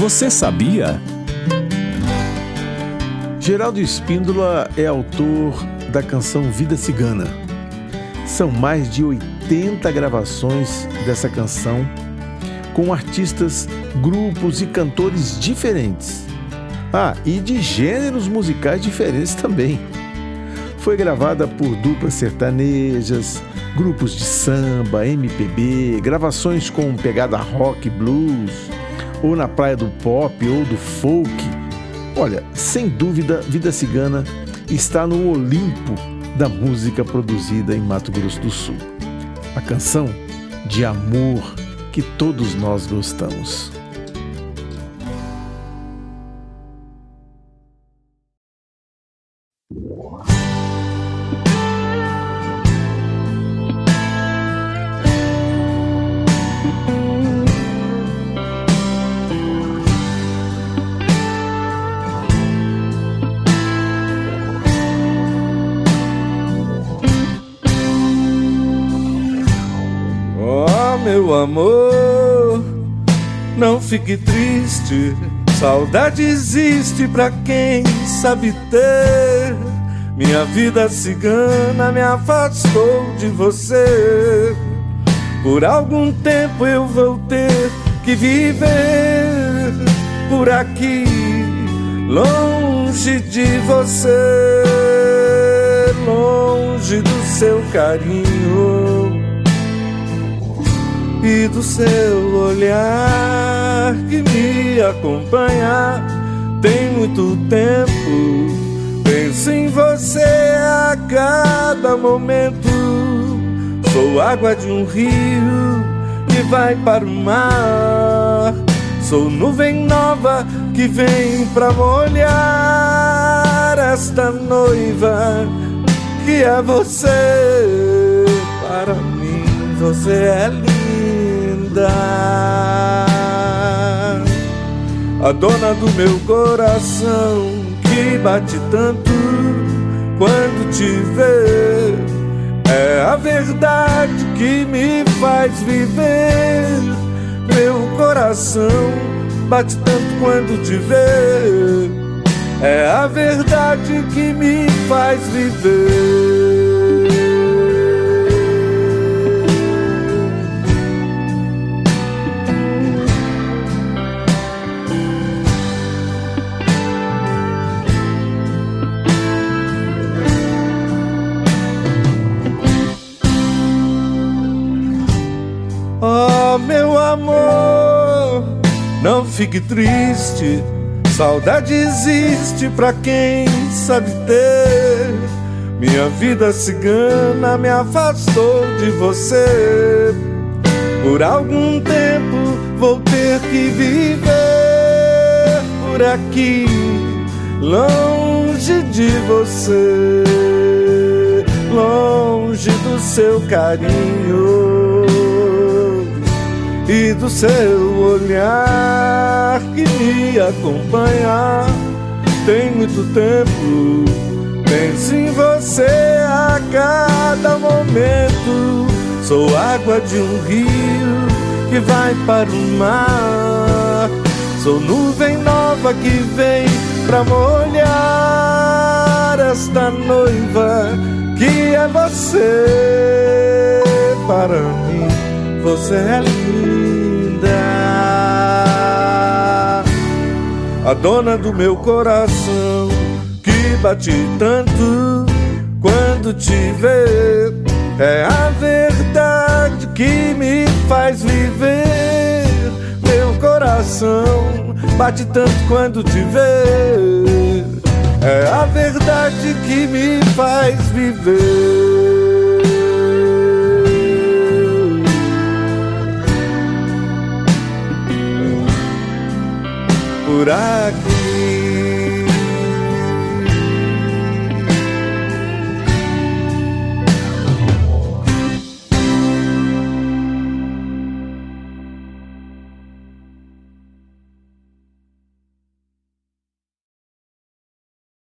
Você sabia? Geraldo Espíndola é autor da canção Vida Cigana. São mais de 80 gravações dessa canção com artistas, grupos e cantores diferentes. Ah, e de gêneros musicais diferentes também. Foi gravada por duplas sertanejas, grupos de samba, MPB, gravações com pegada rock, blues, ou na praia do pop ou do folk. Olha, sem dúvida, Vida Cigana está no Olimpo da música produzida em Mato Grosso do Sul. A canção de amor que todos nós gostamos. Meu amor, não fique triste. Saudade existe pra quem sabe ter. Minha vida cigana me afastou de você. Por algum tempo eu vou ter que viver por aqui, longe de você, longe do seu carinho e do seu olhar que me acompanha tem muito tempo. Penso em você a cada momento. Sou água de um rio que vai para o mar. Sou nuvem nova que vem pra molhar esta noiva que é você. Para mim, você é linda a dona do meu coração que bate tanto quando te vê. É a verdade que me faz viver. Meu coração bate tanto quando te vê. É a verdade que me faz viver. Amor, não fique triste. Saudade existe pra quem sabe ter. Minha vida cigana me afastou de você. Por algum tempo vou ter que viver por aqui, longe de você, longe do seu carinho e do seu olhar que me acompanha tem muito tempo. Penso em você a cada momento. Sou água de um rio que vai para o mar. Sou nuvem nova que vem pra molhar esta noiva que é você para mim. Você é a dona do meu coração que bate tanto quando te vê. É a verdade que me faz viver. Meu coração bate tanto quando te vê. É a verdade que me faz viver. Deus.